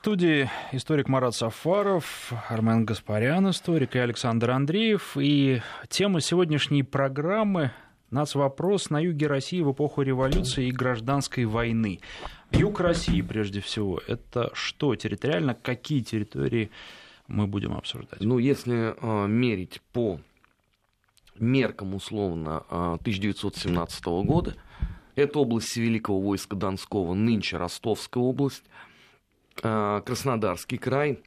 студии историк Марат Сафаров, Армен Гаспарян, историк, и Александр Андреев. И тема сегодняшней программы нас вопрос на юге России в эпоху революции и гражданской войны. Юг России, прежде всего, это что территориально, какие территории мы будем обсуждать? Ну, если э, мерить по меркам, условно, э, 1917 года, это область Великого войска Донского, нынче Ростовская область, э, Краснодарский край,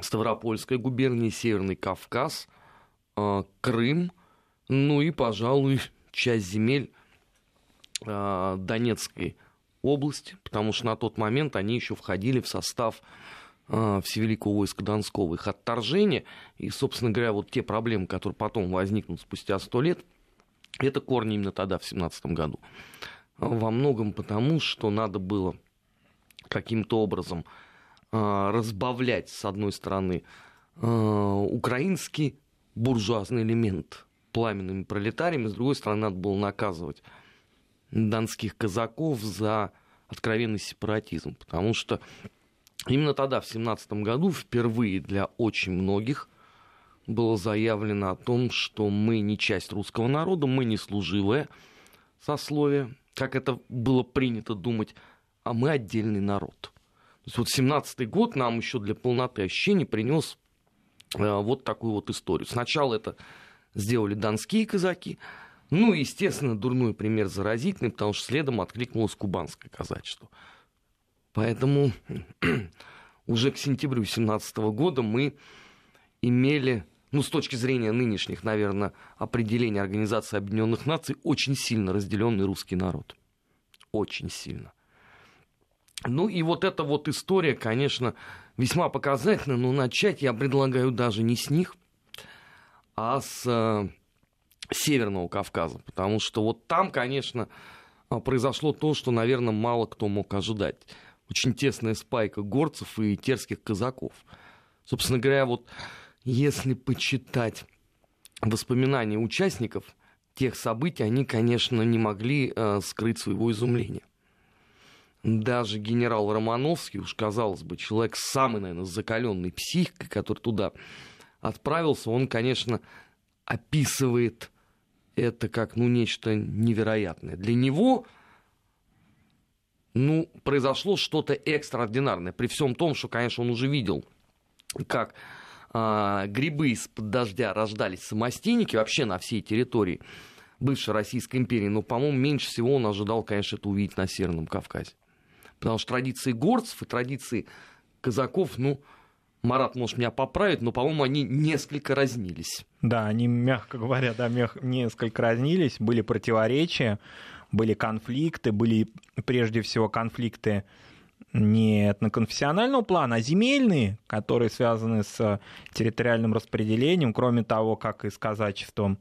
Ставропольская губерния, Северный Кавказ, э, Крым, ну и, пожалуй, часть земель э, Донецкой области, потому что на тот момент они еще входили в состав э, Всевеликого войска Донского. Их отторжение и, собственно говоря, вот те проблемы, которые потом возникнут спустя сто лет, это корни именно тогда, в 17 году. Во многом потому, что надо было каким-то образом э, разбавлять, с одной стороны, э, украинский буржуазный элемент пламенными пролетариями, с другой стороны, надо было наказывать донских казаков за откровенный сепаратизм, потому что именно тогда, в 17 году, впервые для очень многих было заявлено о том, что мы не часть русского народа, мы не служивое сословие, как это было принято думать, а мы отдельный народ. То есть вот 17-й год нам еще для полноты ощущений принес э, вот такую вот историю. Сначала это сделали донские казаки, ну, естественно, дурной пример заразительный, потому что следом откликнулось кубанское казачество. Поэтому уже к сентябрю 17 года мы имели, ну, с точки зрения нынешних, наверное, определений Организации Объединенных Наций, очень сильно разделенный русский народ. Очень сильно. Ну и вот эта вот история, конечно, весьма показательна, но начать я предлагаю даже не с них, а с э, Северного Кавказа, потому что вот там, конечно, а, произошло то, что, наверное, мало кто мог ожидать. Очень тесная спайка горцев и терских казаков. Собственно говоря, вот если почитать воспоминания участников тех событий, они, конечно, не могли э, скрыть своего изумления. Даже генерал Романовский, уж казалось бы, человек самый, наверное, закаленный психикой, который туда отправился, он, конечно, описывает это как ну, нечто невероятное. Для него ну, произошло что-то экстраординарное, при всем том, что, конечно, он уже видел, как а, грибы из-под дождя рождались самостейники вообще на всей территории бывшей Российской империи, но, по-моему, меньше всего он ожидал, конечно, это увидеть на Северном Кавказе. Потому что традиции горцев и традиции казаков, ну, Марат может меня поправить, но, по-моему, они несколько разнились. Да, они, мягко говоря, да, несколько разнились, были противоречия, были конфликты, были прежде всего конфликты не этноконфессионального плана, а земельные, которые связаны с территориальным распределением, кроме того, как и с казачеством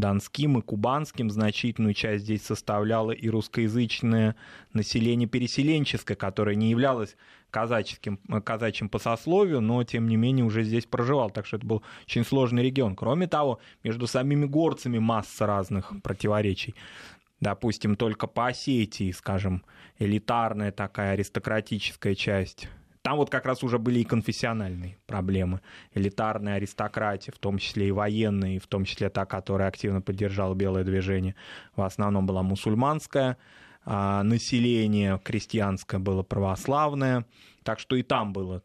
донским и кубанским. Значительную часть здесь составляло и русскоязычное население переселенческое, которое не являлось казаческим, казачьим по сословию, но тем не менее уже здесь проживал. Так что это был очень сложный регион. Кроме того, между самими горцами масса разных противоречий. Допустим, только по Осетии, скажем, элитарная такая аристократическая часть там вот как раз уже были и конфессиональные проблемы. Элитарная аристократия, в том числе и военные, в том числе та, которая активно поддержала белое движение, в основном была мусульманская, а население крестьянское было православное, так что и там было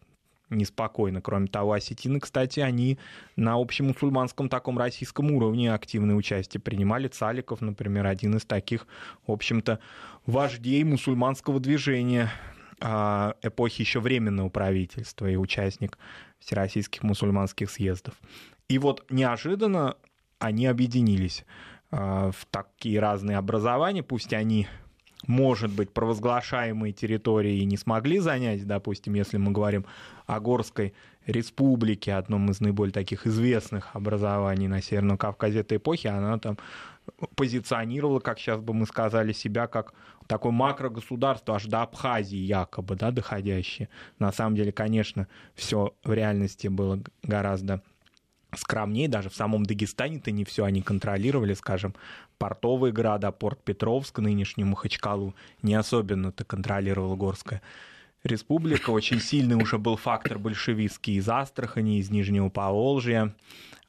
неспокойно. Кроме того, осетины, кстати, они на общемусульманском таком российском уровне активное участие принимали. Цаликов, например, один из таких, в общем-то, вождей мусульманского движения эпохи еще временного правительства и участник всероссийских мусульманских съездов. И вот неожиданно они объединились а, в такие разные образования, пусть они может быть, провозглашаемые территории не смогли занять, допустим, если мы говорим о Горской республике, одном из наиболее таких известных образований на Северном Кавказе этой эпохи, она там позиционировала, как сейчас бы мы сказали, себя как такое макрогосударство аж до Абхазии якобы, да, доходящее. На самом деле, конечно, все в реальности было гораздо скромнее, даже в самом Дагестане-то не все они контролировали, скажем, портовые города, порт Петровск, нынешний Махачкалу, не особенно-то контролировала Горская республика. Очень сильный уже был фактор большевистский из Астрахани, из Нижнего Поволжья.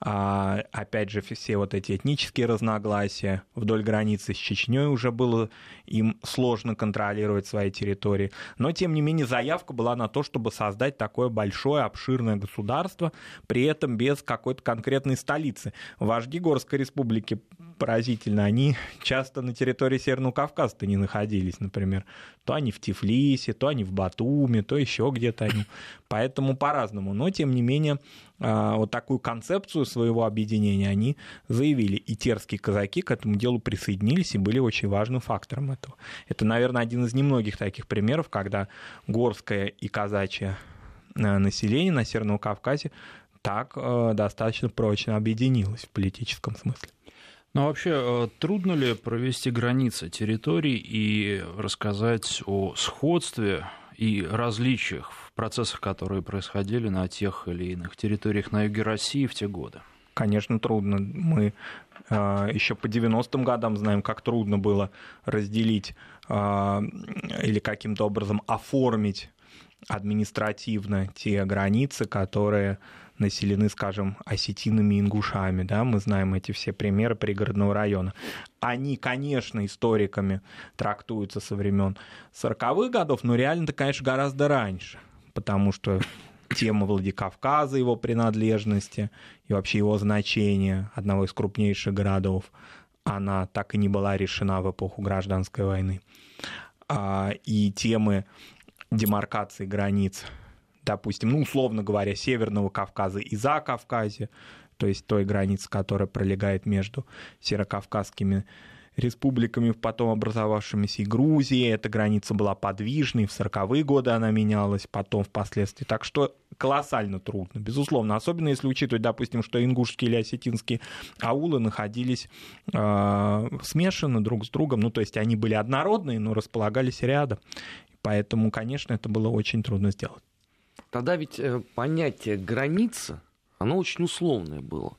А, опять же, все вот эти этнические разногласия вдоль границы с Чечней уже было им сложно контролировать свои территории. Но, тем не менее, заявка была на то, чтобы создать такое большое, обширное государство, при этом без какой-то конкретной столицы. Вожди Горской республики поразительно, они часто на территории Северного Кавказа-то не находились, например. То они в Тифлисе, то они в Батуме, то еще где-то они. Поэтому по-разному. Но, тем не менее, а, вот такую концепцию своего объединения они заявили. И терские казаки к этому делу присоединились и были очень важным фактором этого. Это, наверное, один из немногих таких примеров, когда горское и казачье э, население на Северном Кавказе так э, достаточно прочно объединилось в политическом смысле. Ну, а вообще, э, трудно ли провести границы территорий и рассказать о сходстве и различиях в процессах, которые происходили на тех или иных территориях на юге России в те годы? Конечно, трудно. Мы э, еще по 90-м годам знаем, как трудно было разделить э, или каким-то образом оформить административно те границы, которые населены, скажем, осетинами и ингушами, да, мы знаем эти все примеры пригородного района. Они, конечно, историками трактуются со времен 40-х годов, но реально-то, конечно, гораздо раньше, потому что тема Владикавказа, его принадлежности и вообще его значения, одного из крупнейших городов, она так и не была решена в эпоху гражданской войны. А, и темы демаркации границ допустим, ну, условно говоря, Северного Кавказа и Закавказья, то есть той границы, которая пролегает между северокавказскими республиками, потом образовавшимися и Грузией. Эта граница была подвижной, в 40-е годы она менялась, потом впоследствии. Так что колоссально трудно, безусловно. Особенно если учитывать, допустим, что ингушские или осетинские аулы находились э, смешаны друг с другом. Ну, то есть они были однородные, но располагались рядом. Поэтому, конечно, это было очень трудно сделать. Тогда ведь э, понятие граница, оно очень условное было.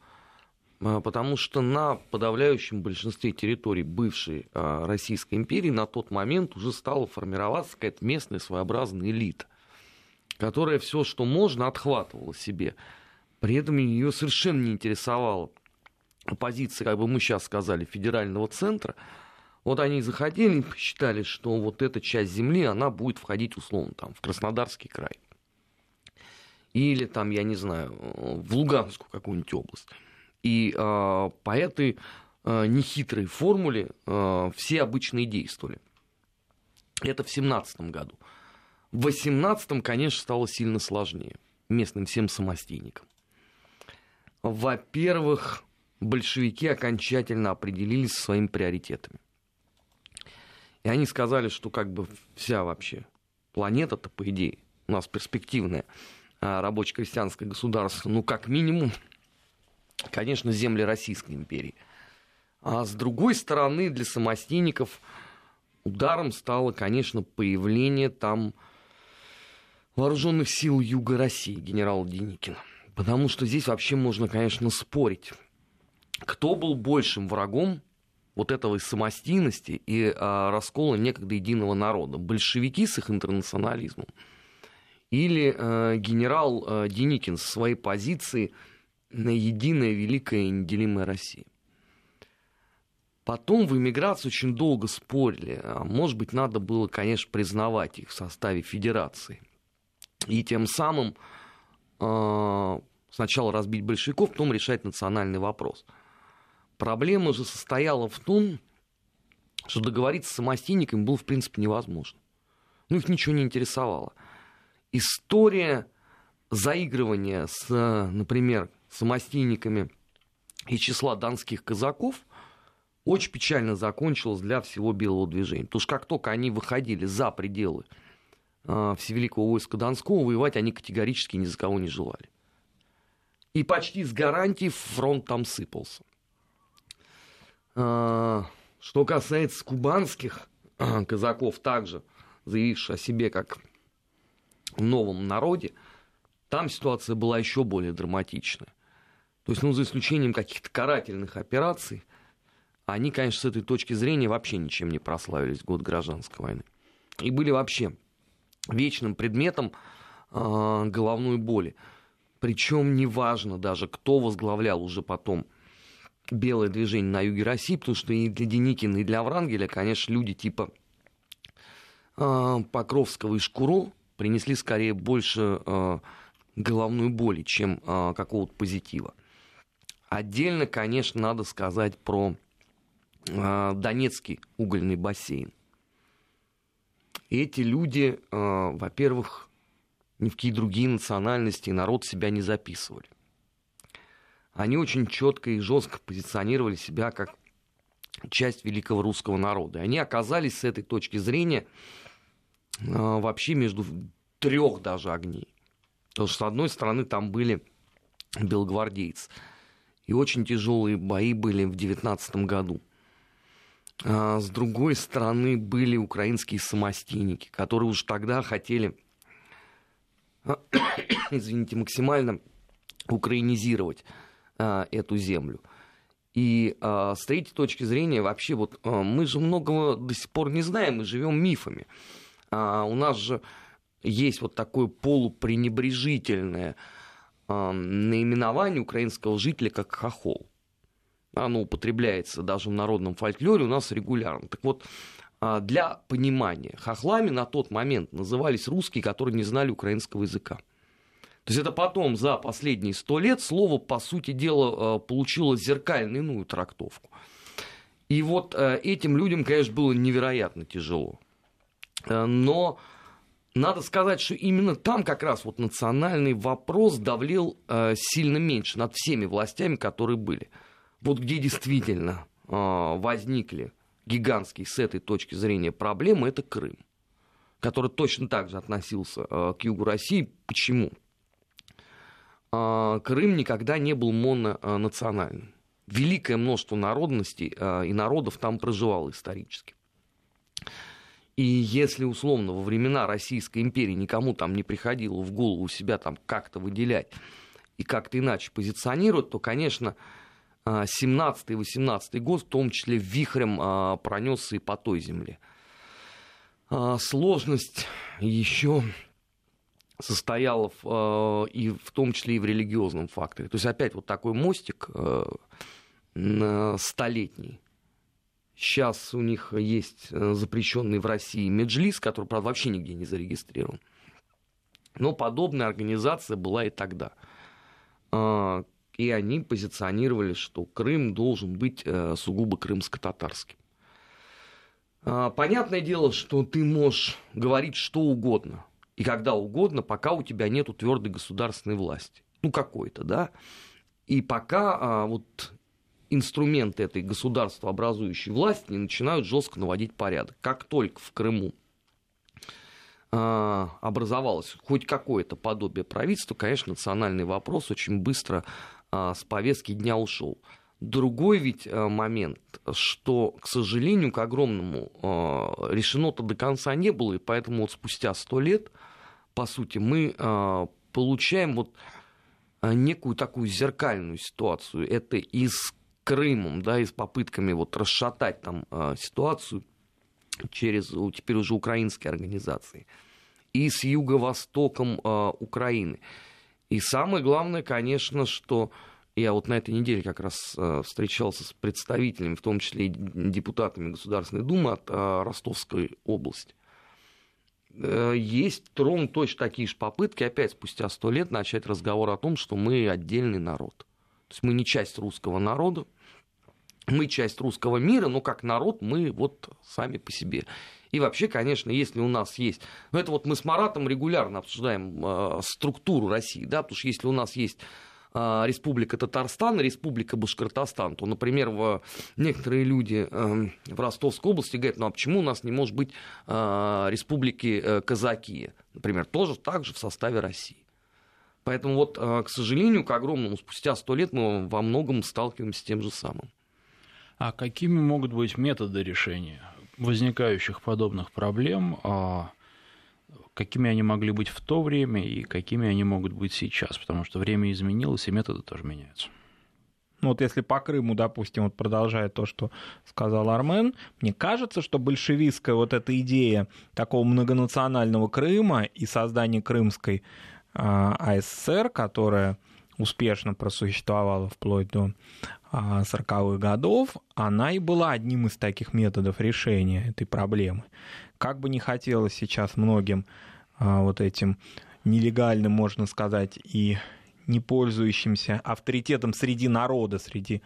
А, потому что на подавляющем большинстве территорий бывшей а, Российской империи на тот момент уже стала формироваться какая-то местная своеобразная элита, которая все, что можно, отхватывала себе. При этом ее совершенно не интересовала позиция, как бы мы сейчас сказали, федерального центра. Вот они заходили и посчитали, что вот эта часть земли, она будет входить, условно, там, в Краснодарский край или там, я не знаю, в Луганскую какую-нибудь область. И э, по этой э, нехитрой формуле э, все обычные действовали. Это в 17 году. В 18 конечно, стало сильно сложнее местным всем самостейникам. Во-первых, большевики окончательно определились со своими приоритетами. И они сказали, что как бы вся вообще планета-то, по идее, у нас перспективная, рабоче-крестьянское государство, ну, как минимум, конечно, земли Российской империи. А с другой стороны, для самостейников ударом стало, конечно, появление там вооруженных сил Юга России генерала Деникина. Потому что здесь вообще можно, конечно, спорить, кто был большим врагом вот этого самостийности и а, раскола некогда единого народа. Большевики с их интернационализмом – или э, генерал э, Деникин со своей позиции на единая великая и неделимая Россия. Потом в эмиграции очень долго спорили. А может быть, надо было, конечно, признавать их в составе федерации. И тем самым э, сначала разбить большевиков, потом решать национальный вопрос. Проблема же состояла в том, что договориться с самостейниками было, в принципе, невозможно. Ну, их ничего не интересовало история заигрывания с, например, самостийниками и числа донских казаков очень печально закончилась для всего белого движения. Потому что как только они выходили за пределы э, Всевеликого войска Донского, воевать они категорически ни за кого не желали. И почти с гарантией фронт там сыпался. Э, что касается кубанских э, казаков, также заявивших о себе как новом народе, там ситуация была еще более драматичная. То есть, ну, за исключением каких-то карательных операций, они, конечно, с этой точки зрения вообще ничем не прославились год гражданской войны. И были вообще вечным предметом э, головной боли. Причем неважно даже, кто возглавлял уже потом белое движение на юге России, потому что и для Деникина, и для Врангеля, конечно, люди типа э, Покровского и Шкуро принесли скорее больше э, головной боли, чем э, какого-то позитива. Отдельно, конечно, надо сказать про э, Донецкий угольный бассейн. Эти люди, э, во-первых, ни в какие другие национальности и народ себя не записывали. Они очень четко и жестко позиционировали себя как часть великого русского народа. И они оказались с этой точки зрения вообще между трех даже огней. Потому что, с одной стороны, там были белогвардейцы. И очень тяжелые бои были в 19 году. А с другой стороны, были украинские самостейники, которые уже тогда хотели, извините, максимально украинизировать а, эту землю. И а, с третьей точки зрения, вообще, вот а, мы же многого до сих пор не знаем, мы живем мифами. А, у нас же есть вот такое полупренебрежительное э, наименование украинского жителя как хохол. Оно употребляется даже в народном фольклоре у нас регулярно. Так вот, э, для понимания, хохлами на тот момент назывались русские, которые не знали украинского языка. То есть это потом, за последние сто лет, слово, по сути дела, получило зеркальную иную трактовку. И вот этим людям, конечно, было невероятно тяжело. Но надо сказать, что именно там как раз вот национальный вопрос давлел э, сильно меньше над всеми властями, которые были. Вот где действительно э, возникли гигантские с этой точки зрения проблемы, это Крым, который точно так же относился э, к югу России. Почему? Э, Крым никогда не был мононациональным. Великое множество народностей э, и народов там проживало исторически. И если, условно, во времена Российской империи никому там не приходило в голову себя там как-то выделять и как-то иначе позиционировать, то, конечно, 17 и 18 год в том числе вихрем а, пронесся и по той земле. А, сложность еще состояла в, а, и в том числе и в религиозном факторе. То есть опять вот такой мостик столетний Сейчас у них есть э, запрещенный в России Меджлис, который, правда, вообще нигде не зарегистрирован. Но подобная организация была и тогда. А, и они позиционировали, что Крым должен быть э, сугубо крымско-татарским. А, понятное дело, что ты можешь говорить что угодно и когда угодно, пока у тебя нет твердой государственной власти. Ну, какой-то, да. И пока а, вот инструменты этой государствообразующей власти не начинают жестко наводить порядок. Как только в Крыму а, образовалось хоть какое-то подобие правительства, конечно, национальный вопрос очень быстро а, с повестки дня ушел. Другой ведь а, момент, что, к сожалению, к огромному решено-то до конца не было, и поэтому вот спустя сто лет, по сути, мы получаем вот некую такую зеркальную ситуацию. Это из Крымом, да, и с попытками вот расшатать там э, ситуацию через теперь уже украинские организации, и с юго-востоком э, Украины. И самое главное, конечно, что я вот на этой неделе как раз э, встречался с представителями, в том числе и депутатами Государственной Думы от Ростовской области. Есть ровно точно такие же попытки, опять спустя сто лет, начать разговор о том, что мы отдельный народ. То есть мы не часть русского народа, мы часть русского мира, но как народ мы вот сами по себе. И вообще, конечно, если у нас есть... Ну, это вот мы с Маратом регулярно обсуждаем э, структуру России, да, потому что если у нас есть э, Республика Татарстан Республика Башкортостан, то, например, в, некоторые люди э, в Ростовской области говорят, ну а почему у нас не может быть Республики э, Казаки, например, тоже так же в составе России. Поэтому вот, э, к сожалению, к огромному, спустя сто лет мы во многом сталкиваемся с тем же самым. А какими могут быть методы решения возникающих подобных проблем? А какими они могли быть в то время и какими они могут быть сейчас? Потому что время изменилось, и методы тоже меняются. ну вот если по Крыму, допустим, вот продолжая то, что сказал Армен, мне кажется, что большевистская вот эта идея такого многонационального Крыма и создания Крымской а, АССР, которая успешно просуществовала вплоть до 40-х годов, она и была одним из таких методов решения этой проблемы. Как бы не хотелось сейчас многим а, вот этим нелегальным, можно сказать, и не пользующимся авторитетом среди народа, среди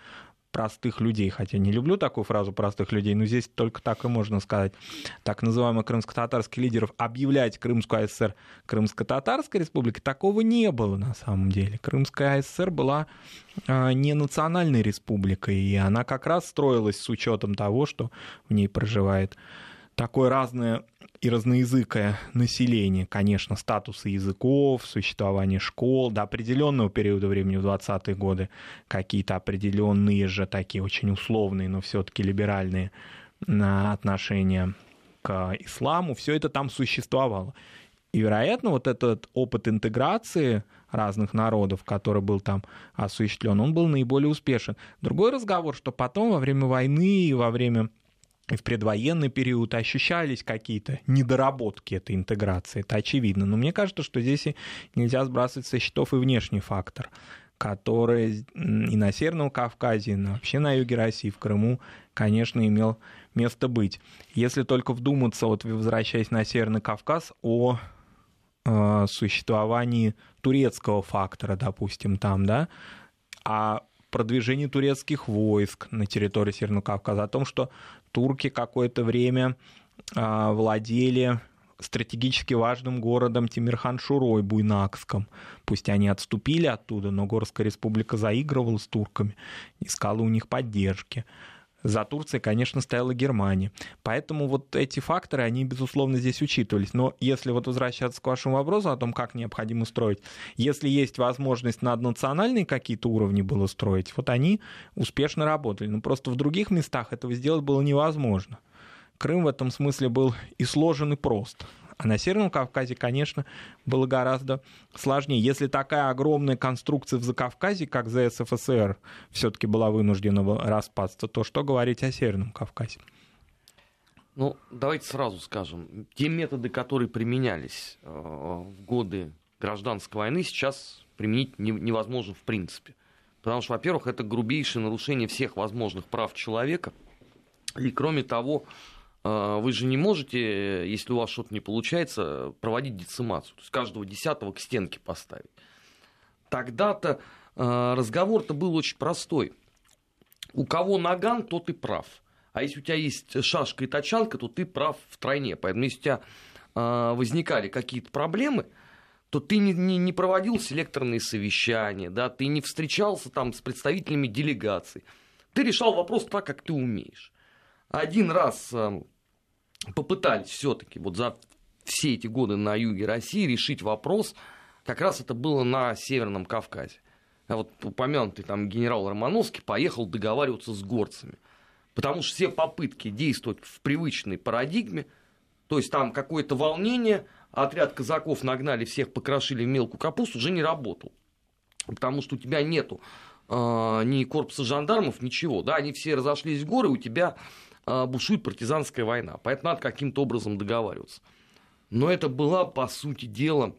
простых людей, хотя не люблю такую фразу простых людей, но здесь только так и можно сказать, так называемых крымско-татарских лидеров, объявлять Крымскую АССР Крымско-татарской республикой, такого не было на самом деле. Крымская АССР была э, не национальной республикой, и она как раз строилась с учетом того, что в ней проживает такое разное и разноязыкое население, конечно, статусы языков, существование школ, до определенного периода времени в 20-е годы какие-то определенные же такие очень условные, но все-таки либеральные отношения к исламу, все это там существовало. И, вероятно, вот этот опыт интеграции разных народов, который был там осуществлен, он был наиболее успешен. Другой разговор, что потом во время войны и во время и в предвоенный период ощущались какие-то недоработки этой интеграции, это очевидно. Но мне кажется, что здесь нельзя сбрасывать со счетов и внешний фактор, который и на Северном Кавказе, и вообще на юге России, в Крыму, конечно, имел место быть. Если только вдуматься, вот возвращаясь на Северный Кавказ, о э, существовании турецкого фактора, допустим, там, да, а продвижении турецких войск на территории Северного Кавказа, о том, что турки какое-то время а, владели стратегически важным городом Тимирхан-Шурой, Буйнакском. Пусть они отступили оттуда, но Горская республика заигрывала с турками, искала у них поддержки. За Турцией, конечно, стояла Германия. Поэтому вот эти факторы, они, безусловно, здесь учитывались. Но если вот возвращаться к вашему вопросу о том, как необходимо строить, если есть возможность наднациональные какие-то уровни было строить, вот они успешно работали. Но просто в других местах этого сделать было невозможно. Крым в этом смысле был и сложен, и прост. А на Северном Кавказе, конечно, было гораздо сложнее. Если такая огромная конструкция в Закавказье, как ЗСФСР, все-таки была вынуждена распасться, то что говорить о Северном Кавказе? Ну, давайте сразу скажем, те методы, которые применялись э, в годы гражданской войны, сейчас применить невозможно в принципе. Потому что, во-первых, это грубейшее нарушение всех возможных прав человека. И кроме того, вы же не можете, если у вас что-то не получается, проводить децимацию, то есть каждого десятого к стенке поставить. Тогда-то а, разговор-то был очень простой. У кого наган, тот и прав. А если у тебя есть шашка и тачанка, то ты прав втройне. Поэтому если у тебя а, возникали какие-то проблемы, то ты не, не, не проводил селекторные совещания, да, ты не встречался там с представителями делегаций. Ты решал вопрос так, как ты умеешь один раз попытались все-таки вот за все эти годы на юге России решить вопрос, как раз это было на Северном Кавказе. А вот упомянутый там генерал Романовский поехал договариваться с горцами. Потому что все попытки действовать в привычной парадигме, то есть там какое-то волнение, отряд казаков нагнали, всех покрошили в мелкую капусту, уже не работал. Потому что у тебя нету э, ни корпуса жандармов, ничего. Да, они все разошлись в горы, у тебя бушует партизанская война. Поэтому надо каким-то образом договариваться. Но это была, по сути дела,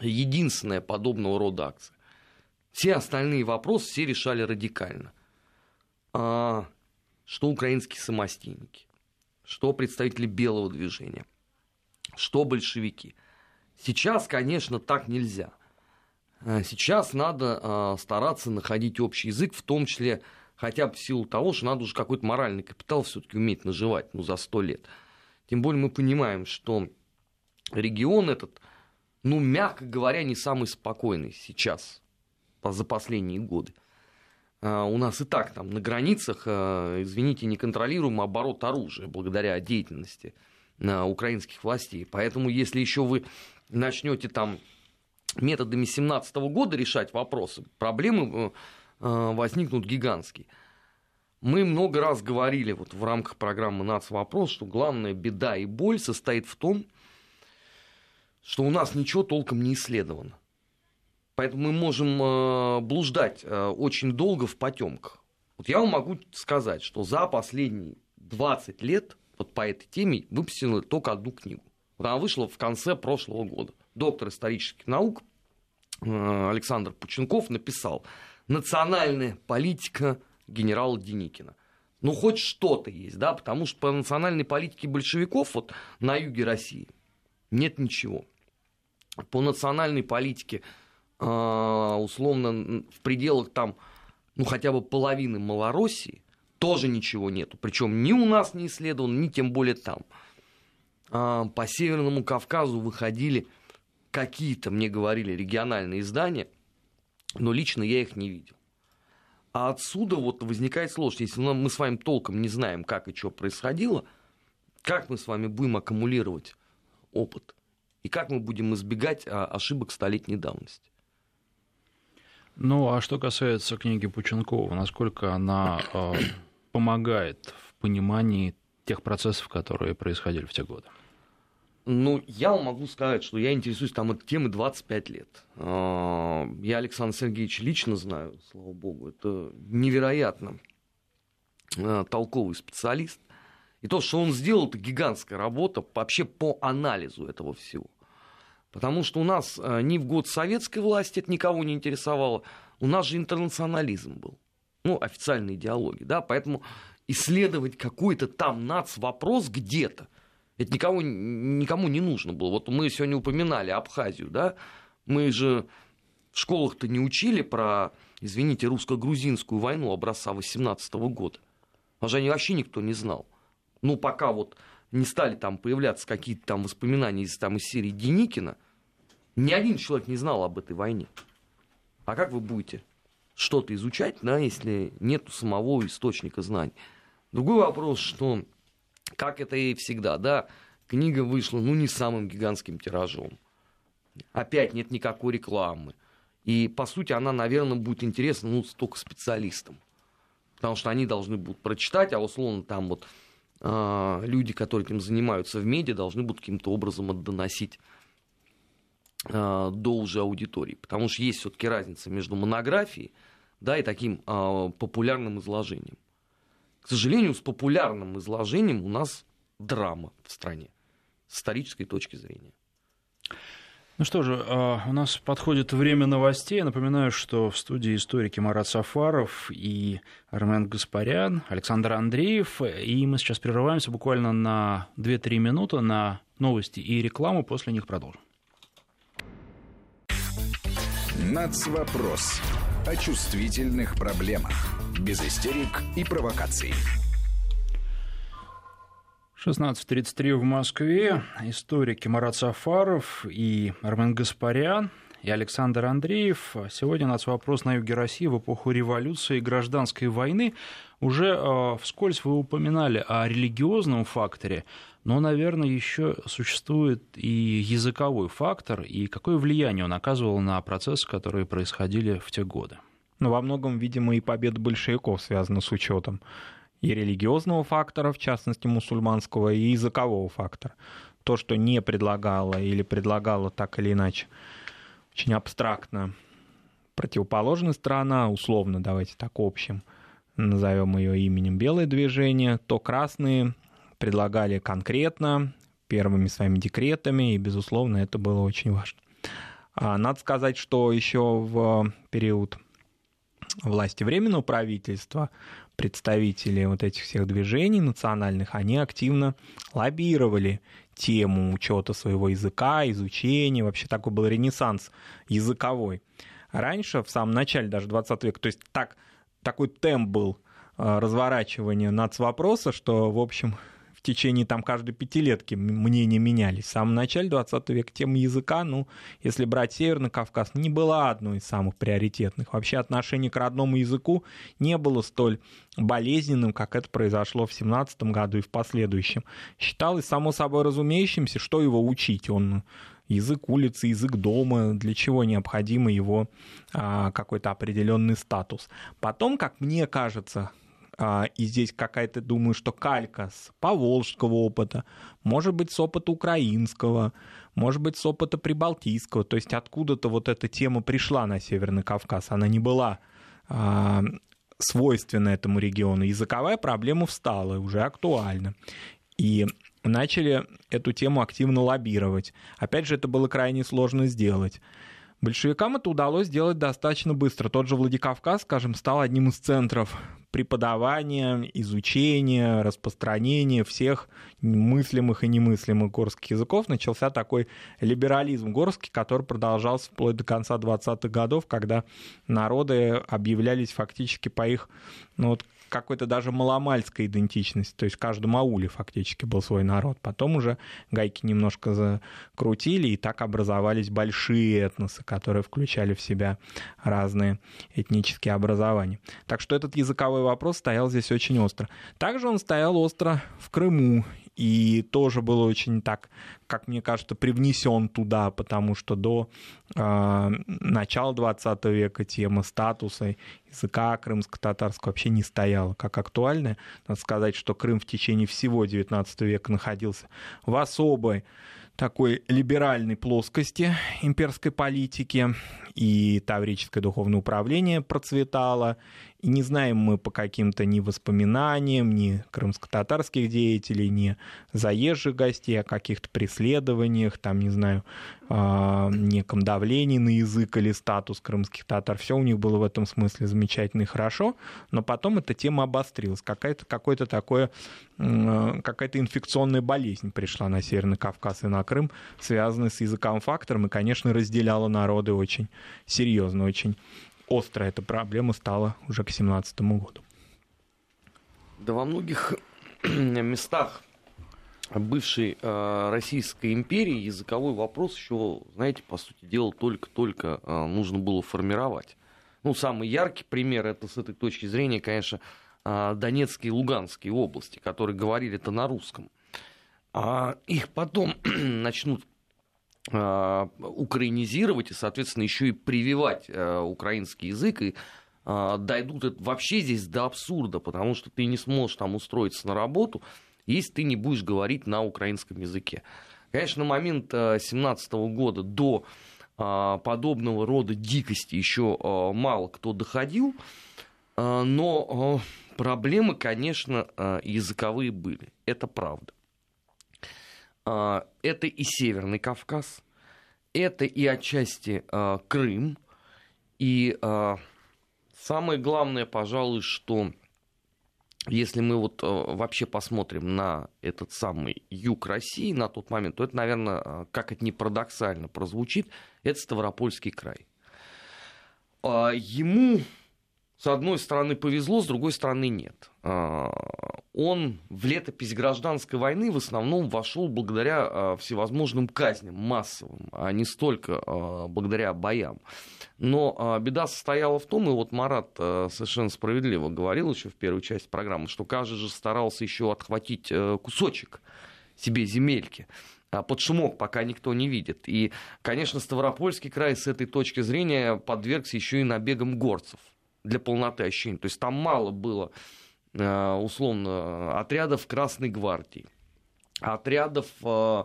единственная подобного рода акция. Все остальные вопросы все решали радикально. А, что украинские самостейники, что представители белого движения, что большевики. Сейчас, конечно, так нельзя. А, сейчас надо а, стараться находить общий язык, в том числе хотя бы в силу того, что надо уже какой-то моральный капитал все-таки уметь наживать, ну, за сто лет. Тем более мы понимаем, что регион этот, ну, мягко говоря, не самый спокойный сейчас, за последние годы. А, у нас и так там на границах, а, извините, неконтролируемый оборот оружия благодаря деятельности а, украинских властей. Поэтому, если еще вы начнете там методами 17 года решать вопросы, проблемы Э, возникнут гигантские. Мы много раз говорили вот в рамках программы «Нац. Вопрос», что главная беда и боль состоит в том, что у нас ничего толком не исследовано. Поэтому мы можем э, блуждать э, очень долго в потемках. Вот я вам могу сказать, что за последние 20 лет вот по этой теме выпустила только одну книгу. Она вышла в конце прошлого года. Доктор исторических наук э, Александр Пученков написал «Национальная политика генерала Деникина». Ну, хоть что-то есть, да, потому что по национальной политике большевиков вот на юге России нет ничего. По национальной политике, э, условно, в пределах там, ну, хотя бы половины Малороссии, тоже ничего нету. Причем ни у нас не исследовано, ни тем более там. А, по Северному Кавказу выходили какие-то, мне говорили, региональные издания, но лично я их не видел. А отсюда вот возникает сложность. Если мы с вами толком не знаем, как и что происходило, как мы с вами будем аккумулировать опыт? И как мы будем избегать а, ошибок столетней давности? Ну, а что касается книги Пученкова, насколько она э, помогает в понимании тех процессов, которые происходили в те годы? Ну, я могу сказать, что я интересуюсь там этой темой 25 лет. А, я Александра Сергеевича лично знаю, слава богу. Это невероятно а, толковый специалист. И то, что он сделал, это гигантская работа вообще по анализу этого всего. Потому что у нас а, ни в год советской власти это никого не интересовало, у нас же интернационализм был. Ну, официальная идеология, да, поэтому исследовать какой-то там нац вопрос где-то – это никого, никому не нужно было. Вот мы сегодня упоминали Абхазию, да? Мы же в школах-то не учили про, извините, русско-грузинскую войну образца 18 года. А они вообще никто не знал. Ну, пока вот не стали там появляться какие-то там воспоминания из, там, из серии Деникина, ни один человек не знал об этой войне. А как вы будете что-то изучать, да, если нет самого источника знаний? Другой вопрос, что как это и всегда, да, книга вышла, ну, не самым гигантским тиражом. Опять нет никакой рекламы. И, по сути, она, наверное, будет интересна, ну, только специалистам. Потому что они должны будут прочитать, а условно там вот э, люди, которые этим занимаются в медиа, должны будут каким-то образом доносить э, до уже аудитории. Потому что есть все-таки разница между монографией да, и таким э, популярным изложением. К сожалению, с популярным изложением у нас драма в стране с исторической точки зрения. Ну что же, а, у нас подходит время новостей. Я напоминаю, что в студии историки Марат Сафаров и Армен Гаспарян, Александр Андреев. И мы сейчас прерываемся буквально на 2-3 минуты на новости и рекламу. После них продолжим. Нацвопрос о чувствительных проблемах без истерик и провокаций. 16.33 в Москве. Историки Марат Сафаров и Армен Гаспарян и Александр Андреев. Сегодня у нас вопрос на юге России в эпоху революции и гражданской войны. Уже э, вскользь вы упоминали о религиозном факторе, но, наверное, еще существует и языковой фактор, и какое влияние он оказывал на процессы, которые происходили в те годы. Но во многом, видимо, и победа большевиков связана с учетом и религиозного фактора, в частности мусульманского, и языкового фактора. То, что не предлагало или предлагало так или иначе очень абстрактно противоположная сторона, условно, давайте так общим, назовем ее именем белое движение, то красные предлагали конкретно, первыми своими декретами, и, безусловно, это было очень важно. А надо сказать, что еще в период власти Временного правительства, представители вот этих всех движений национальных, они активно лоббировали тему учета своего языка, изучения, вообще такой был ренессанс языковой. Раньше, в самом начале даже 20 века, то есть так, такой темп был э, разворачивания нацвопроса, что, в общем, в течение там каждой пятилетки мнения менялись. В самом начале 20 века тема языка, ну, если брать Северный Кавказ, не была одной из самых приоритетных. Вообще отношение к родному языку не было столь болезненным, как это произошло в 17 году и в последующем. Считалось само собой разумеющимся, что его учить. Он язык улицы, язык дома, для чего необходимо его а, какой-то определенный статус. Потом, как мне кажется, и здесь какая-то, думаю, что калька с поволжского опыта, может быть, с опыта украинского, может быть, с опыта Прибалтийского, то есть откуда-то вот эта тема пришла на Северный Кавказ, она не была а, свойственна этому региону. Языковая проблема встала, уже актуальна. И начали эту тему активно лоббировать. Опять же, это было крайне сложно сделать. Большевикам это удалось сделать достаточно быстро. Тот же Владикавказ, скажем, стал одним из центров преподавания, изучения, распространения всех мыслимых и немыслимых горских языков. Начался такой либерализм горский, который продолжался вплоть до конца 20-х годов, когда народы объявлялись фактически по их ну, вот, какой-то даже маломальской идентичности, то есть в каждом ауле фактически был свой народ. Потом уже гайки немножко закрутили, и так образовались большие этносы, которые включали в себя разные этнические образования. Так что этот языковой вопрос стоял здесь очень остро. Также он стоял остро в Крыму, и тоже был очень так, как мне кажется, привнесен туда, потому что до э, начала 20 века тема статуса языка крымско-татарского вообще не стояла как актуальная. Надо сказать, что Крым в течение всего 19 века находился в особой такой либеральной плоскости имперской политики, и Таврическое духовное управление процветало, и не знаем мы по каким-то ни воспоминаниям, ни крымско-татарских деятелей, ни заезжих гостей о каких-то преследованиях, там, не знаю, а, неком давлении на язык или статус крымских татар. Все у них было в этом смысле замечательно и хорошо, но потом эта тема обострилась. Какая-то, какое-то такое, какая-то инфекционная болезнь пришла на Северный Кавказ и на Крым, связанная с языковым фактором, и, конечно, разделяла народы очень серьезно, очень остро эта проблема стала уже к 2017 году. Да во многих местах бывшей э, Российской империи языковой вопрос еще, знаете, по сути дела, только-только э, нужно было формировать. Ну, самый яркий пример это с этой точки зрения, конечно, э, Донецкие и Луганские области, которые говорили это на русском. А их потом начнут украинизировать и, соответственно, еще и прививать э, украинский язык. И э, дойдут вообще здесь до абсурда, потому что ты не сможешь там устроиться на работу, если ты не будешь говорить на украинском языке. Конечно, на момент 2017 года до подобного рода дикости еще мало кто доходил, но проблемы, конечно, языковые были. Это правда. А, это и Северный Кавказ, это и отчасти а, Крым. И а, самое главное, пожалуй, что если мы вот вообще посмотрим на этот самый юг России на тот момент, то это, наверное, как это не парадоксально прозвучит, это Ставропольский край. Ему с одной стороны повезло, с другой стороны нет. А, он в летопись гражданской войны в основном вошел благодаря а, всевозможным казням массовым, а не столько а, благодаря боям. Но беда состояла в том, и вот Марат совершенно справедливо говорил еще в первой части программы, что каждый же старался еще отхватить э, кусочек себе земельки под шумок, пока никто не видит. И, конечно, Ставропольский край с этой точки зрения подвергся еще и набегам горцев для полноты ощущения. То есть там мало было, э, условно, отрядов Красной Гвардии, отрядов э,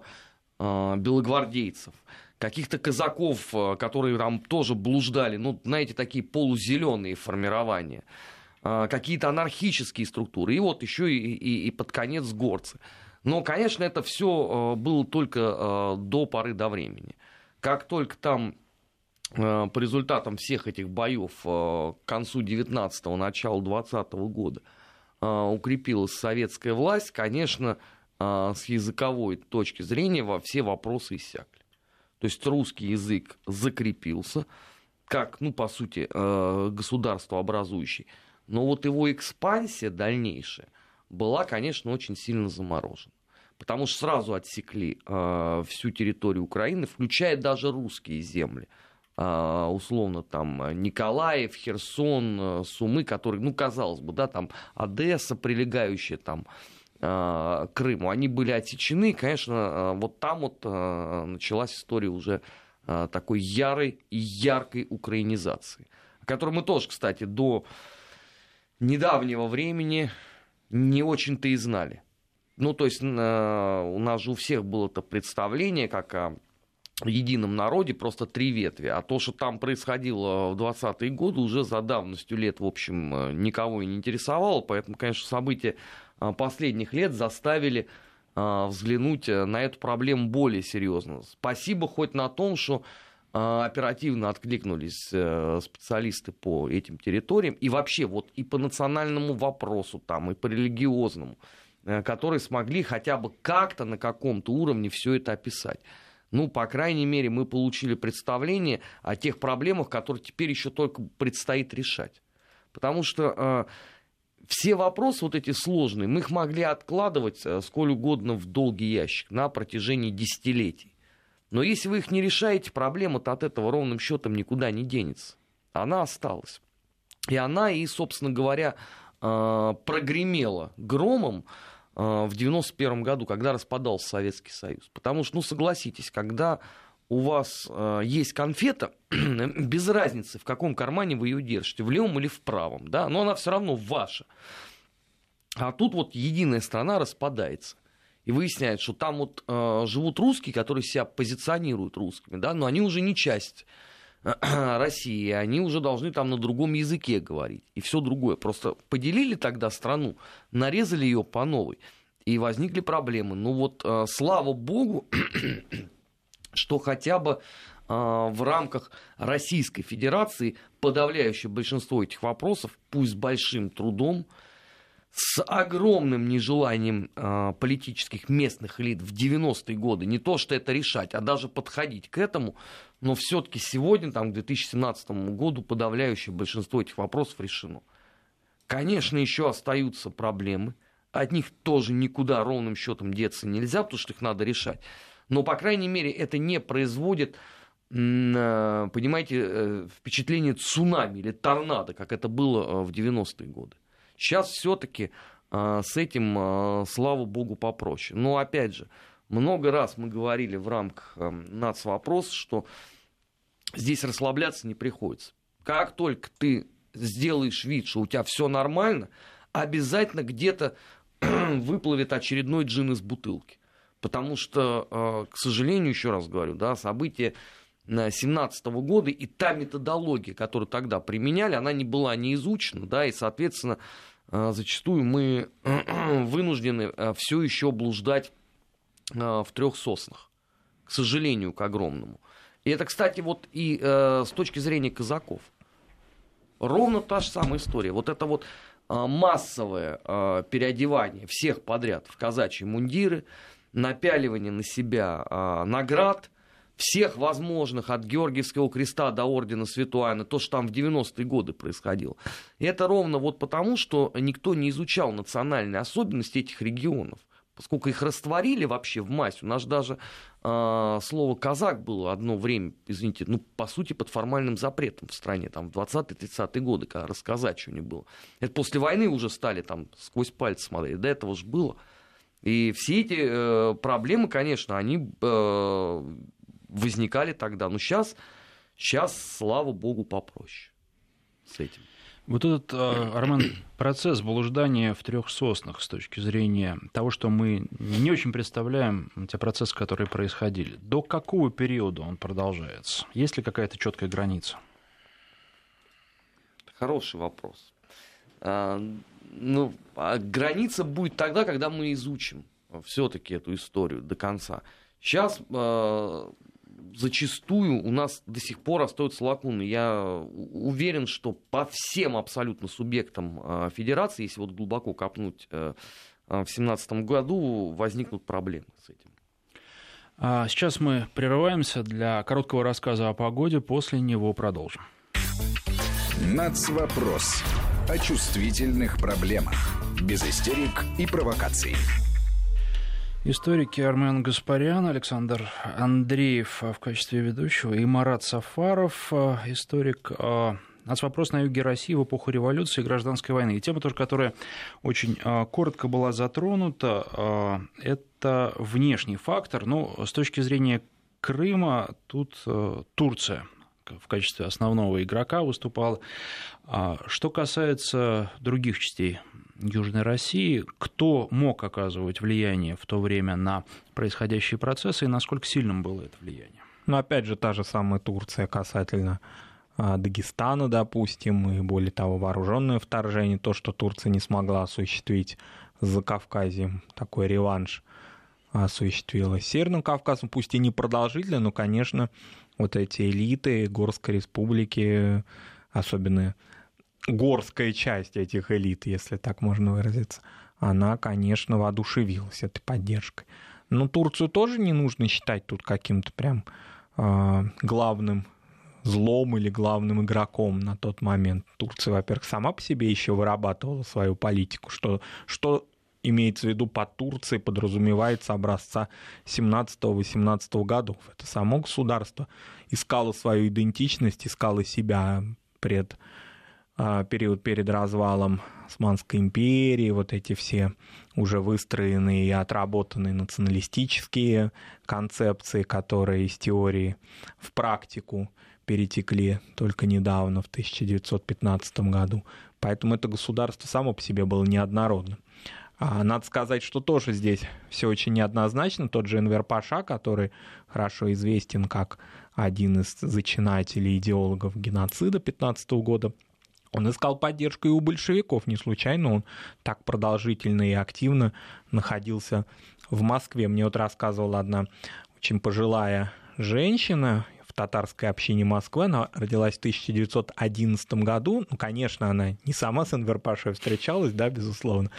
э, белогвардейцев, каких-то казаков, которые там тоже блуждали, ну, знаете, такие полузеленые формирования, какие-то анархические структуры, и вот еще и, и, и под конец горцы. Но, конечно, это все было только до поры до времени. Как только там по результатам всех этих боев э, к концу 19-го, началу 20 -го года э, укрепилась советская власть, конечно, с языковой точки зрения во все вопросы иссякли. То есть русский язык закрепился как, ну, по сути, государство образующий. Но вот его экспансия дальнейшая была, конечно, очень сильно заморожена. Потому что сразу отсекли всю территорию Украины, включая даже русские земли – условно там Николаев, Херсон, э, Сумы, которые, ну, казалось бы, да, там Одесса, прилегающая там а, Крыму, они были отсечены, конечно, а, вот там вот началась история уже такой ярой и яркой украинизации, о которой мы тоже, кстати, до недавнего времени не очень-то и знали. Ну, то есть у нас же у всех было это представление, как о едином народе просто три ветви. А то, что там происходило в 20-е годы, уже за давностью лет, в общем, э, никого и не интересовало. Поэтому, конечно, события э, последних лет заставили э, взглянуть на эту проблему более серьезно. Спасибо хоть на том, что оперативно откликнулись специалисты по этим территориям и вообще вот и по национальному вопросу там, и по религиозному, которые смогли хотя бы как-то на каком-то уровне все это описать ну, по крайней мере, мы получили представление о тех проблемах, которые теперь еще только предстоит решать. Потому что э, все вопросы вот эти сложные, мы их могли откладывать э, сколь угодно в долгий ящик на протяжении десятилетий. Но если вы их не решаете, проблема-то от этого ровным счетом никуда не денется. Она осталась. И она и, собственно говоря, э, прогремела громом в 91 году, когда распадался Советский Союз. Потому что, ну, согласитесь, когда у вас э, есть конфета, без разницы, в каком кармане вы ее держите, в левом или в правом, да, но она все равно ваша. А тут вот единая страна распадается. И выясняется, что там вот э, живут русские, которые себя позиционируют русскими, да, но они уже не часть России, они уже должны там на другом языке говорить и все другое. Просто поделили тогда страну, нарезали ее по новой, и возникли проблемы. Ну вот, э, слава богу, что хотя бы э, в рамках Российской Федерации подавляющее большинство этих вопросов, пусть с большим трудом, с огромным нежеланием э, политических местных элит в 90-е годы не то что это решать, а даже подходить к этому, но все-таки сегодня, там, к 2017 году, подавляющее большинство этих вопросов решено. Конечно, еще остаются проблемы, от них тоже никуда ровным счетом деться нельзя, потому что их надо решать. Но, по крайней мере, это не производит э, понимаете, э, впечатление цунами или торнадо, как это было э, в 90-е годы. Сейчас все-таки с этим, слава богу, попроще. Но опять же, много раз мы говорили в рамках э, нацвопроса, что здесь расслабляться не приходится. Как только ты сделаешь вид, что у тебя все нормально, обязательно где-то выплывет очередной джин из бутылки. Потому что, э, к сожалению, еще раз говорю, да, события 2017 года и та методология, которую тогда применяли, она не была не изучена, да, и, соответственно, э, зачастую мы вынуждены все еще блуждать Э, в трех соснах, к сожалению, к огромному. И это, кстати, вот и э, с точки зрения казаков. Ровно та же самая история. Вот это вот э, массовое э, переодевание всех подряд в казачьи мундиры, напяливание на себя э, наград, всех возможных, от Георгиевского креста до ордена Святой Анны, то, что там в 90-е годы происходило. И это ровно вот потому, что никто не изучал национальные особенности этих регионов поскольку их растворили вообще в массе. У нас даже э, слово «казак» было одно время, извините, ну, по сути, под формальным запретом в стране, там, в 20-30-е годы, когда рассказать что не было. Это после войны уже стали там сквозь пальцы смотреть, до этого же было. И все эти э, проблемы, конечно, они э, возникали тогда. Но сейчас, сейчас, слава богу, попроще с этим. Вот этот, э, Армен, процесс блуждания в трех соснах с точки зрения того, что мы не очень представляем, те процессы, которые происходили, до какого периода он продолжается? Есть ли какая-то четкая граница? Хороший вопрос. А, ну, а граница будет тогда, когда мы изучим все-таки эту историю до конца. Сейчас а, зачастую у нас до сих пор остаются лакуны. Я уверен, что по всем абсолютно субъектам а, федерации, если вот глубоко копнуть э, а, в 2017 году, возникнут проблемы с этим. А сейчас мы прерываемся для короткого рассказа о погоде, после него продолжим. Нацвопрос о чувствительных проблемах. Без истерик и провокаций. Историки Армен Гаспарян, Александр Андреев в качестве ведущего и Марат Сафаров, историк вопрос на юге России в эпоху революции и гражданской войны. И тема тоже, которая очень коротко была затронута, это внешний фактор. Но с точки зрения Крыма тут Турция в качестве основного игрока выступала. Что касается других частей Южной России, кто мог оказывать влияние в то время на происходящие процессы и насколько сильным было это влияние? Но опять же, та же самая Турция касательно а, Дагестана, допустим, и более того, вооруженное вторжение, то, что Турция не смогла осуществить за Кавказем, такой реванш осуществила. Северным Кавказом, пусть и не продолжительно, но, конечно, вот эти элиты Горской республики, особенно горская часть этих элит, если так можно выразиться, она, конечно, воодушевилась этой поддержкой. Но Турцию тоже не нужно считать тут каким-то прям э, главным злом или главным игроком на тот момент. Турция, во-первых, сама по себе еще вырабатывала свою политику, что, что имеется в виду под Турцией, подразумевается образца 17-18 годов. Это само государство искало свою идентичность, искало себя пред период перед развалом Османской империи, вот эти все уже выстроенные и отработанные националистические концепции, которые из теории в практику перетекли только недавно, в 1915 году. Поэтому это государство само по себе было неоднородным. А надо сказать, что тоже здесь все очень неоднозначно. Тот же Энвер Паша, который хорошо известен как один из зачинателей идеологов геноцида 15 года, он искал поддержку и у большевиков. Не случайно он так продолжительно и активно находился в Москве. Мне вот рассказывала одна очень пожилая женщина, татарской общине Москвы. Она родилась в 1911 году. Ну, конечно, она не сама с Энвер Пашой встречалась, да, безусловно,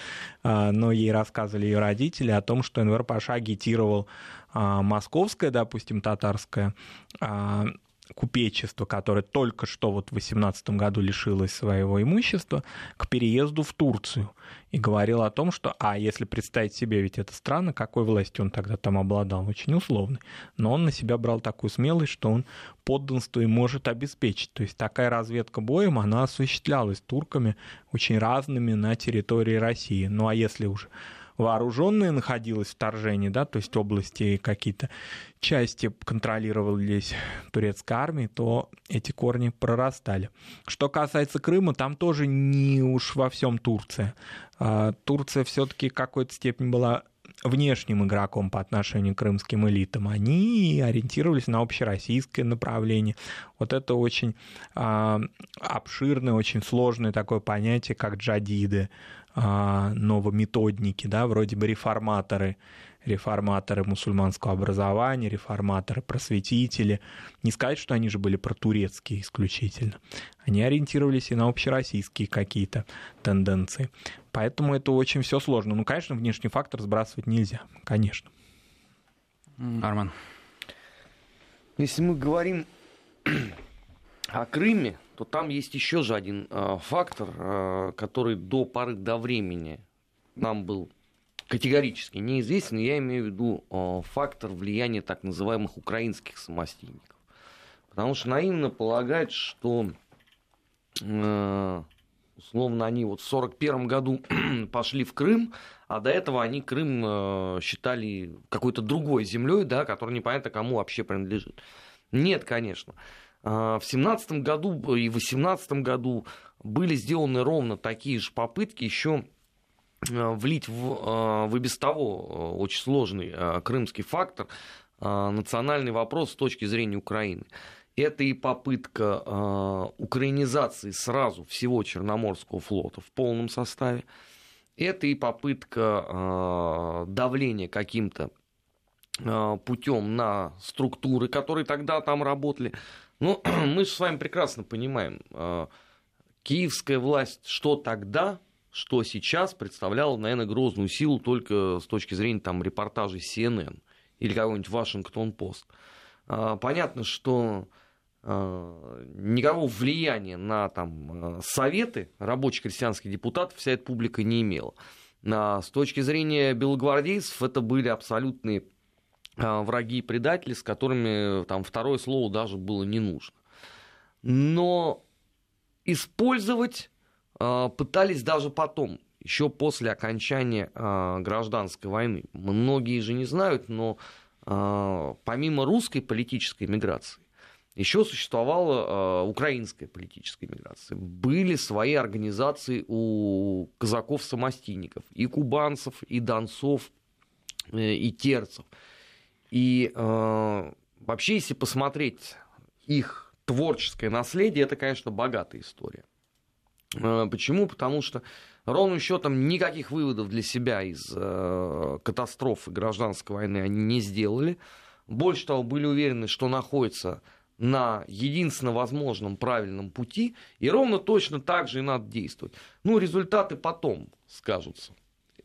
а, но ей рассказывали ее родители о том, что Энвер Паша агитировал а, московское, допустим, татарское а, купечество, которое только что вот в 18 году лишилось своего имущества, к переезду в Турцию. И говорил о том, что, а если представить себе, ведь это странно, какой властью он тогда там обладал, очень условный. Но он на себя брал такую смелость, что он подданство и может обеспечить. То есть такая разведка боем, она осуществлялась турками очень разными на территории России. Ну а если уже вооруженное находилось вторжение, да, то есть области какие-то части контролировались турецкой армией, то эти корни прорастали. Что касается Крыма, там тоже не уж во всем Турция. А, Турция все-таки в какой-то степени была внешним игроком по отношению к крымским элитам. Они ориентировались на общероссийское направление. Вот это очень а, обширное, очень сложное такое понятие, как джадиды. А, новометодники, да, вроде бы реформаторы, реформаторы мусульманского образования, реформаторы, просветители. Не сказать, что они же были протурецкие исключительно. Они ориентировались и на общероссийские какие-то тенденции. Поэтому это очень все сложно. Ну, конечно, внешний фактор сбрасывать нельзя, конечно. Арман. Если мы говорим о Крыме, то там есть еще же один э, фактор, э, который до поры до времени нам был категорически неизвестен. Я имею в виду э, фактор влияния так называемых украинских самостийников. Потому что наивно полагать, что э, условно они вот в 1941 году пошли в Крым, а до этого они Крым э, считали какой-то другой землей, да, которая непонятно кому вообще принадлежит. Нет, конечно. В 2017 году и в 2018 году были сделаны ровно такие же попытки еще а, влить в, а, в и без того очень сложный крымский фактор национальный вопрос с точки зрения Украины. Это и попытка украинизации сразу всего Черноморского флота в полном составе. Это и попытка давления каким-то путем на структуры, которые тогда там работали. Ну, мы с вами прекрасно понимаем, а, киевская власть что тогда, что сейчас представляла, наверное, грозную силу только с точки зрения там, репортажей CNN или какой-нибудь Вашингтон-Пост. А, понятно, что а, никакого влияния на там, советы рабочих крестьянских депутатов вся эта публика не имела. С точки зрения белогвардейцев это были абсолютные а, враги и предатели, с которыми там второе слово даже было не нужно. Но использовать э, пытались даже потом, еще после окончания э, гражданской войны. Многие же не знают, но помимо русской политической миграции, еще существовала украинская политическая миграция. Были свои организации у казаков-самостийников, и кубанцев, и донцов, э, и терцев. И э, вообще, если посмотреть их творческое наследие, это, конечно, богатая история. Э, почему? Потому что ровным счетом никаких выводов для себя из э, катастрофы гражданской войны они не сделали. Больше того, были уверены, что находятся на единственно возможном правильном пути, и ровно точно так же и надо действовать. Ну, результаты потом скажутся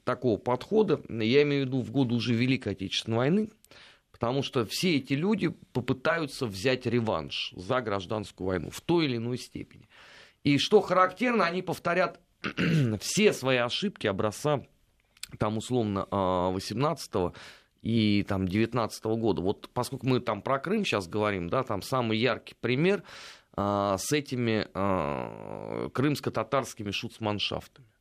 такого подхода, я имею в виду в годы уже Великой Отечественной войны, потому что все эти люди попытаются взять реванш за гражданскую войну в той или иной степени. И что характерно, они повторят все свои ошибки образца, там условно 18 а, и там 19 года. Вот поскольку мы там про Крым сейчас говорим, да, там самый яркий пример а, с этими а, крымско-татарскими шуцманшафтами.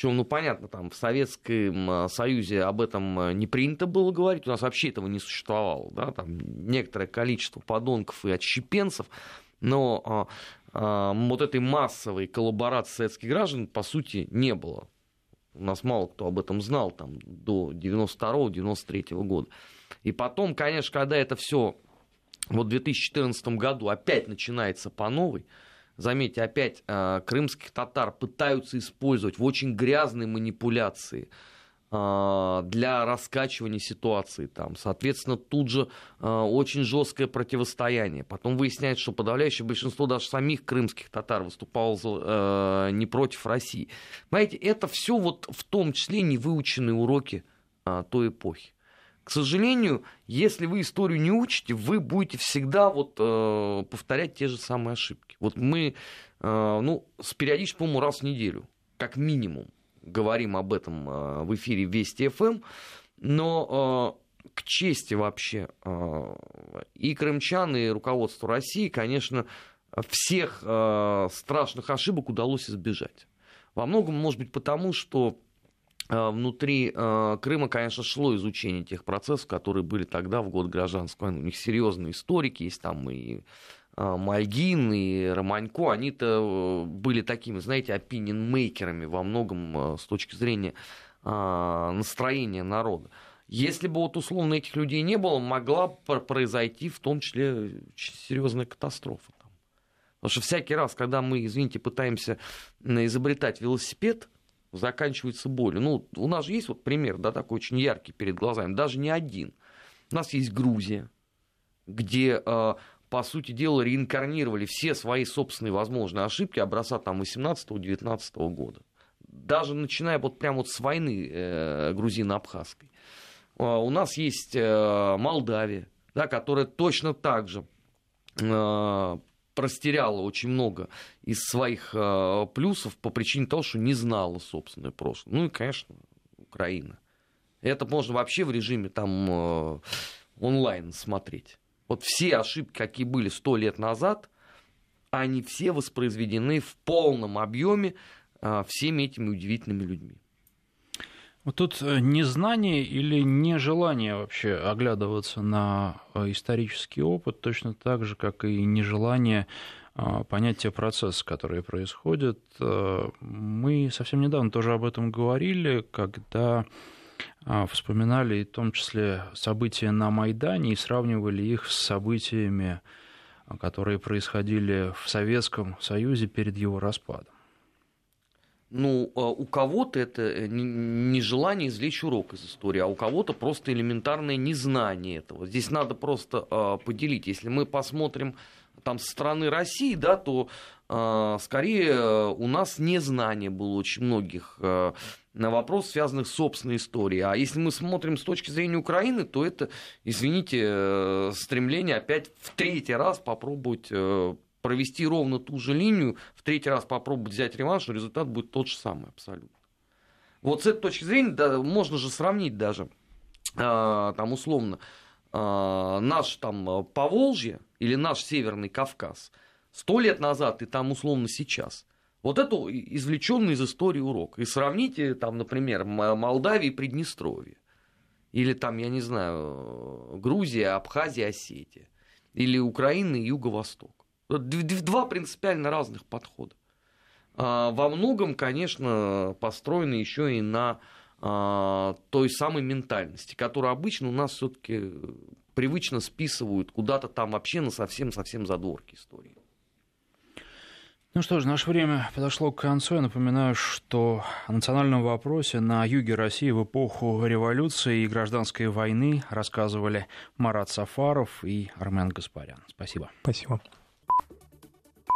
Причем, ну, понятно, там в Советском Союзе об этом не принято было говорить, у нас вообще этого не существовало, да, там некоторое количество подонков и отщепенцев, но а, вот этой массовой коллаборации советских граждан, по сути, не было. У нас мало кто об этом знал там, до 92-93 года. И потом, конечно, когда это все вот в 2014 году опять начинается по новой, заметьте, опять э, крымских татар пытаются использовать в очень грязной манипуляции – а, для раскачивания ситуации там. Соответственно, тут же а, очень жесткое противостояние. Потом выясняется, что подавляющее большинство даже самих крымских татар выступало а, не против России. Понимаете, это все вот в том числе невыученные уроки той эпохи. К сожалению, если вы историю не учите, вы будете всегда вот, повторять те же самые ошибки. Вот мы э, ну, с периодически, по-моему, раз в неделю, как минимум, говорим об этом э, в эфире Вести ФМ, эм, но э, к чести вообще и крымчан, и руководству России, конечно, всех страшных ошибок удалось избежать. Во многом, может быть, потому, что внутри Крыма, конечно, шло изучение тех процессов, которые были тогда, в год гражданской войны. У них серьезные историки есть там и Мальгин и Романько, они-то э, были такими, знаете, опинион-мейкерами во многом э, с точки зрения а, настроения народа. Если бы вот условно этих людей не было, могла произойти в том числе серьезная катастрофа. Потому что всякий раз, когда мы, извините, пытаемся изобретать велосипед, заканчивается болью. Ну, у нас же есть вот пример, да, такой очень яркий перед глазами, даже не один. У нас есть Грузия, где э, по сути дела, реинкарнировали все свои собственные возможные ошибки образца там 18-19 года. Даже начиная вот прямо вот с войны э, грузино-абхазской. Э, у нас есть э, Молдавия, да, которая точно так же э, простеряла очень много из своих э, плюсов по причине того, что не знала собственное прошлое. Ну и, конечно, Украина. Это можно вообще в режиме там э, онлайн смотреть. Вот все ошибки, какие были сто лет назад, они все воспроизведены в полном объеме а, всеми этими удивительными людьми. Вот тут э, незнание или нежелание вообще оглядываться на э, исторический опыт, точно так же, как и нежелание а, понять те процессы, которые происходят. Э, мы совсем недавно тоже об этом говорили, когда вспоминали и в том числе события на Майдане и сравнивали их с событиями, а, которые происходили в Советском Союзе перед его распадом. Ну, а у кого-то это э, не желание извлечь урок из истории, а у кого-то просто элементарное незнание этого. Здесь надо просто поделить. Если мы посмотрим там со стороны России, да, то э, скорее э, у нас незнание было очень многих э, на вопрос, связанных с собственной историей. А если мы смотрим с точки зрения Украины, то это, извините, э, стремление опять в третий раз попробовать э, провести ровно ту же линию, в третий раз попробовать взять реванш, но результат будет тот же самый абсолютно. Вот с этой точки зрения да, можно же сравнить даже, э, там условно, э, наш там Поволжье, или наш Северный Кавказ сто лет назад и там условно сейчас. Вот это извлеченный из истории урок. И сравните там, например, Молдавию и Приднестровье. Или там, я не знаю, Грузия, Абхазия, Осетия. Или Украина и Юго-Восток. Два принципиально разных подхода. А, во многом, конечно, построены еще и на а, той самой ментальности, которая обычно у нас все-таки привычно списывают куда-то там вообще на совсем-совсем задворки истории. Ну что ж, наше время подошло к концу. Я напоминаю, что о национальном вопросе на юге России в эпоху революции и гражданской войны рассказывали Марат Сафаров и Армен Гаспарян. Спасибо. Спасибо.